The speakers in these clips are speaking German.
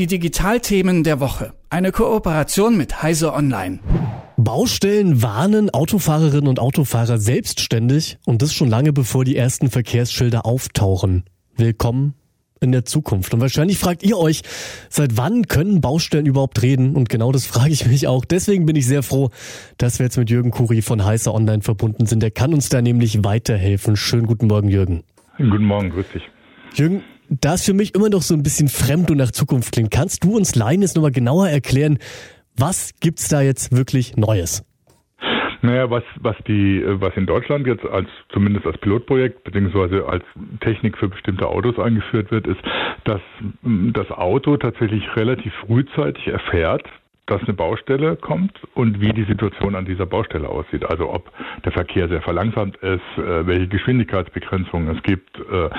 Die Digitalthemen der Woche. Eine Kooperation mit Heise Online. Baustellen warnen Autofahrerinnen und Autofahrer selbstständig und das schon lange bevor die ersten Verkehrsschilder auftauchen. Willkommen in der Zukunft. Und wahrscheinlich fragt ihr euch, seit wann können Baustellen überhaupt reden? Und genau das frage ich mich auch. Deswegen bin ich sehr froh, dass wir jetzt mit Jürgen Kuri von Heißer Online verbunden sind. Der kann uns da nämlich weiterhelfen. Schönen guten Morgen, Jürgen. Guten Morgen, grüß dich. Jürgen, da es für mich immer noch so ein bisschen fremd und nach Zukunft klingt, kannst du uns Laien jetzt nochmal genauer erklären, was gibt's da jetzt wirklich Neues? Naja, was, was die, was in Deutschland jetzt als, zumindest als Pilotprojekt, beziehungsweise als Technik für bestimmte Autos eingeführt wird, ist, dass das Auto tatsächlich relativ frühzeitig erfährt, dass eine Baustelle kommt und wie die Situation an dieser Baustelle aussieht. Also ob der Verkehr sehr verlangsamt ist, äh, welche Geschwindigkeitsbegrenzungen es gibt, äh,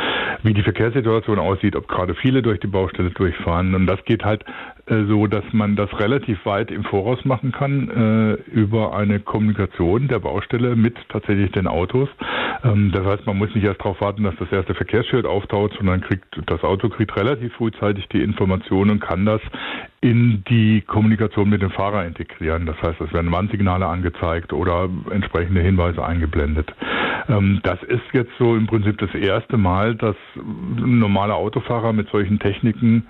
wie die Verkehrssituation aussieht, ob gerade viele durch die Baustelle durchfahren. Und das geht halt äh, so, dass man das relativ weit im Voraus machen kann über eine Kommunikation der Baustelle mit tatsächlich den Autos. Ähm, das heißt, man muss nicht erst darauf warten, dass das erste Verkehrsschild auftaucht, sondern kriegt das Auto kriegt relativ frühzeitig die Informationen und kann das in die Kommunikation mit dem Fahrer integrieren. Das heißt, es werden Warnsignale angezeigt oder entsprechende Hinweise eingeblendet. Ähm, das ist jetzt so im Prinzip das erste Mal, dass ein normaler Autofahrer mit solchen Techniken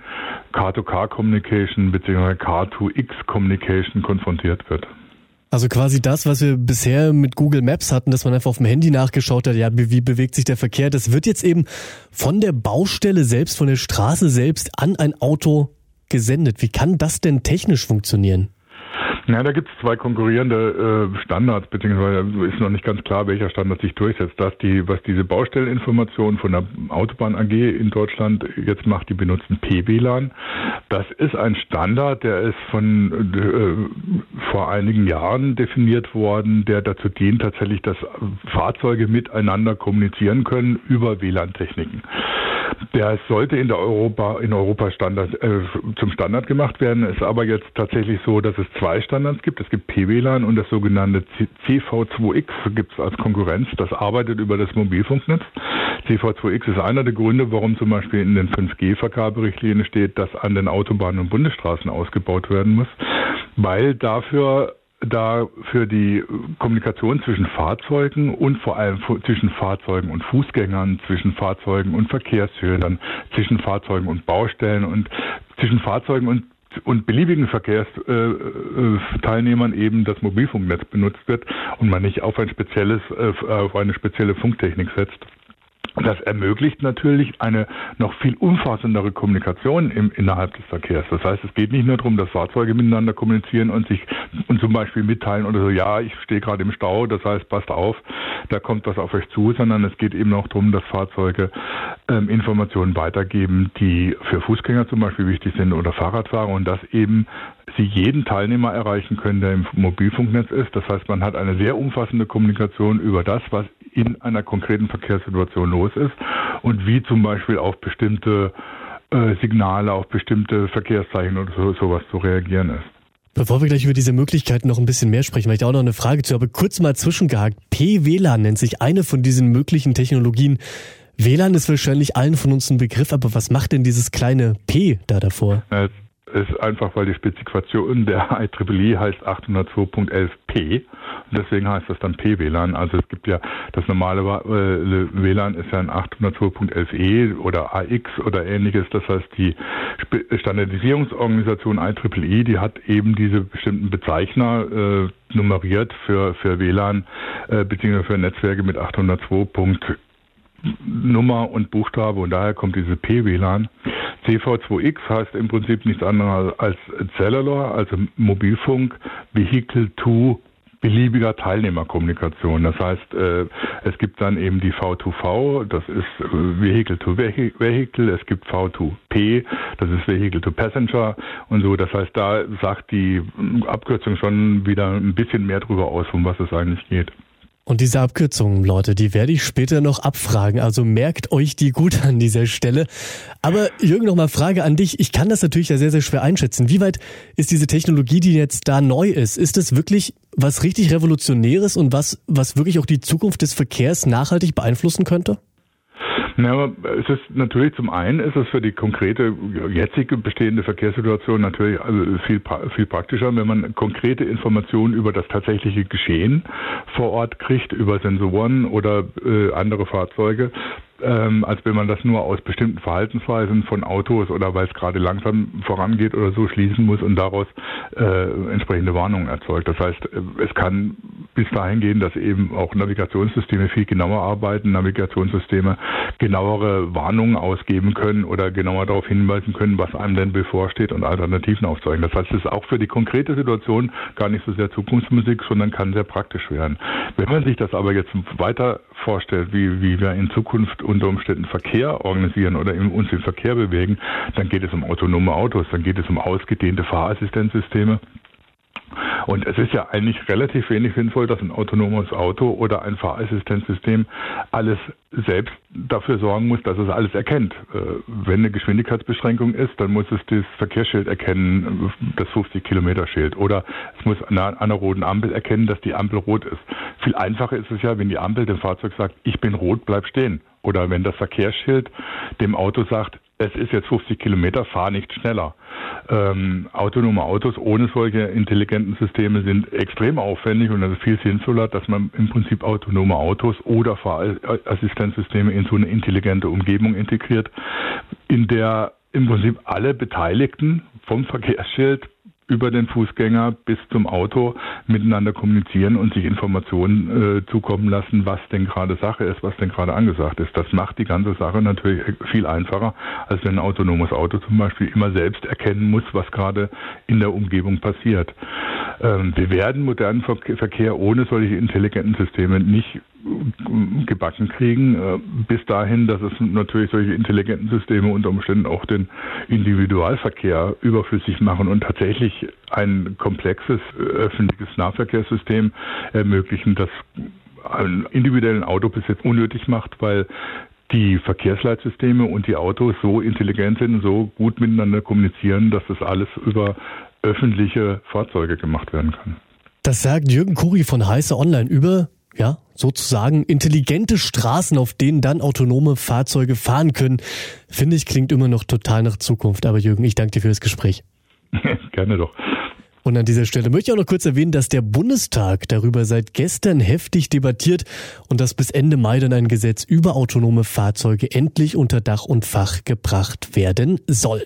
Car-to-Car Communication bzw. Car-to-X Communication konfrontiert wird. Also quasi das, was wir bisher mit Google Maps hatten, dass man einfach auf dem Handy nachgeschaut hat, ja, wie bewegt sich der Verkehr, das wird jetzt eben von der Baustelle selbst, von der Straße selbst an ein Auto gesendet. Wie kann das denn technisch funktionieren? Ja, da gibt es zwei konkurrierende äh, Standards, beziehungsweise ist noch nicht ganz klar, welcher Standard sich durchsetzt. Dass die, was diese Baustelleninformation von der Autobahn AG in Deutschland jetzt macht, die benutzen PWLAN. Das ist ein Standard, der ist von äh, vor einigen Jahren definiert worden, der dazu dient, tatsächlich, dass Fahrzeuge miteinander kommunizieren können über WLAN-Techniken. Der sollte in der Europa, in Europa Standard, äh, zum Standard gemacht werden. Ist aber jetzt tatsächlich so, dass es zwei Standards gibt. Es gibt PWLAN und das sogenannte CV2X gibt es als Konkurrenz. Das arbeitet über das Mobilfunknetz. CV2X ist einer der Gründe, warum zum Beispiel in den 5G-Vergaberichtlinien steht, dass an den Autobahnen und Bundesstraßen ausgebaut werden muss, weil dafür da für die Kommunikation zwischen Fahrzeugen und vor allem zwischen Fahrzeugen und Fußgängern, zwischen Fahrzeugen und Verkehrsschildern, zwischen Fahrzeugen und Baustellen und zwischen Fahrzeugen und und beliebigen Verkehrsteilnehmern eben das Mobilfunknetz benutzt wird und man nicht auf ein spezielles, äh, auf eine spezielle Funktechnik setzt. Das ermöglicht natürlich eine noch viel umfassendere Kommunikation im, innerhalb des Verkehrs. Das heißt, es geht nicht nur darum, dass Fahrzeuge miteinander kommunizieren und sich und zum Beispiel mitteilen oder so, ja, ich stehe gerade im Stau, das heißt, passt auf, da kommt was auf euch zu, sondern es geht eben auch darum, dass Fahrzeuge ähm, Informationen weitergeben, die für Fußgänger zum Beispiel wichtig sind oder Fahrradfahrer und das eben sie jeden Teilnehmer erreichen können, der im Mobilfunknetz ist. Das heißt, man hat eine sehr umfassende Kommunikation über das, was in einer konkreten Verkehrssituation los ist und wie zum Beispiel auf bestimmte äh, Signale, auf bestimmte Verkehrszeichen oder so, sowas zu reagieren ist. Bevor wir gleich über diese Möglichkeiten noch ein bisschen mehr sprechen, weil ich da auch noch eine Frage zu habe, kurz mal zwischengehakt. P-WLAN nennt sich eine von diesen möglichen Technologien. WLAN ist wahrscheinlich allen von uns ein Begriff, aber was macht denn dieses kleine P da davor? Äh, ist einfach, weil die Spezifikation der IEEE heißt 802.11p und deswegen heißt das dann P-WLAN. Also es gibt ja das normale äh, WLAN ist ja ein 802.11e oder AX oder ähnliches. Das heißt, die Standardisierungsorganisation IEEE, e, die hat eben diese bestimmten Bezeichner äh, nummeriert für, für WLAN äh, beziehungsweise für Netzwerke mit 802. Nummer und Buchstabe und daher kommt diese P-WLAN. CV2X heißt im Prinzip nichts anderes als Cellular, also Mobilfunk, Vehicle to beliebiger Teilnehmerkommunikation. Das heißt, äh, es gibt dann eben die V2V, das ist äh, Vehicle to Vehicle, es gibt V2P, das ist Vehicle to Passenger und so. Das heißt, da sagt die Abkürzung schon wieder ein bisschen mehr darüber aus, um was es eigentlich geht. Und diese Abkürzungen, Leute, die werde ich später noch abfragen. Also merkt euch die gut an dieser Stelle. Aber Jürgen, noch mal Frage an dich. Ich kann das natürlich ja sehr, sehr schwer einschätzen. Wie weit ist diese Technologie, die jetzt da neu ist, ist es wirklich was richtig Revolutionäres und was, was wirklich auch die Zukunft des Verkehrs nachhaltig beeinflussen könnte? Ja, es ist natürlich zum einen ist es für die konkrete jetzige bestehende Verkehrssituation natürlich also viel viel praktischer, wenn man konkrete Informationen über das tatsächliche Geschehen vor Ort kriegt über Sensoren oder äh, andere Fahrzeuge ähm, als wenn man das nur aus bestimmten Verhaltensweisen von Autos oder weil es gerade langsam vorangeht oder so schließen muss und daraus äh, entsprechende Warnungen erzeugt. Das heißt, äh, es kann bis dahin gehen, dass eben auch Navigationssysteme viel genauer arbeiten, Navigationssysteme genauere Warnungen ausgeben können oder genauer darauf hinweisen können, was einem denn bevorsteht und Alternativen aufzeigen. Das heißt, es ist auch für die konkrete Situation gar nicht so sehr Zukunftsmusik, sondern kann sehr praktisch werden. Wenn man sich das aber jetzt weiter vorstellt, wie, wie wir in Zukunft unter Umständen Verkehr organisieren oder uns im Verkehr bewegen, dann geht es um autonome Autos, dann geht es um ausgedehnte Fahrassistenzsysteme. Und es ist ja eigentlich relativ wenig sinnvoll, dass ein autonomes Auto oder ein Fahrassistenzsystem alles selbst dafür sorgen muss, dass es alles erkennt. Äh, wenn eine Geschwindigkeitsbeschränkung ist, dann muss es das Verkehrsschild erkennen, das 50 Kilometer Schild. Oder es muss an einer, einer roten Ampel erkennen, dass die Ampel rot ist. Viel einfacher ist es ja, wenn die Ampel dem Fahrzeug sagt, ich bin rot, bleib stehen. Oder wenn das Verkehrsschild dem Auto sagt, es ist jetzt 50 Kilometer, fahr nicht schneller. Ähm, autonome Autos ohne solche intelligenten Systeme sind extrem aufwendig und es ist viel sinnvoller, dass man im Prinzip autonome Autos oder Fahrassistenzsysteme in so eine intelligente Umgebung integriert, in der im Prinzip alle Beteiligten vom Verkehrsschild über den Fußgänger bis zum Auto miteinander kommunizieren und sich Informationen äh, zukommen lassen, was denn gerade Sache ist, was denn gerade angesagt ist. Das macht die ganze Sache natürlich viel einfacher, als wenn ein autonomes Auto zum Beispiel immer selbst erkennen muss, was gerade in der Umgebung passiert. Ähm, wir werden modernen Verkehr ohne solche intelligenten Systeme nicht gebacken kriegen, äh, bis dahin, dass es natürlich solche intelligenten Systeme unter Umständen auch den Individualverkehr überflüssig machen und tatsächlich ein komplexes äh, öffentliches Nahverkehrssystem ermöglichen, das einen individuellen Autobesitz unnötig macht, weil die Verkehrsleitsysteme und die Autos so intelligent sind, so gut miteinander kommunizieren, dass das alles über öffentliche Fahrzeuge gemacht werden kann. Das sagt Jürgen Kuri von Heiße Online über ja, sozusagen intelligente Straßen, auf denen dann autonome Fahrzeuge fahren können. Finde ich, klingt immer noch total nach Zukunft. Aber Jürgen, ich danke dir für das Gespräch. Gerne doch. Und an dieser Stelle möchte ich auch noch kurz erwähnen, dass der Bundestag darüber seit gestern heftig debattiert und dass bis Ende Mai dann ein Gesetz über autonome Fahrzeuge endlich unter Dach und Fach gebracht werden soll.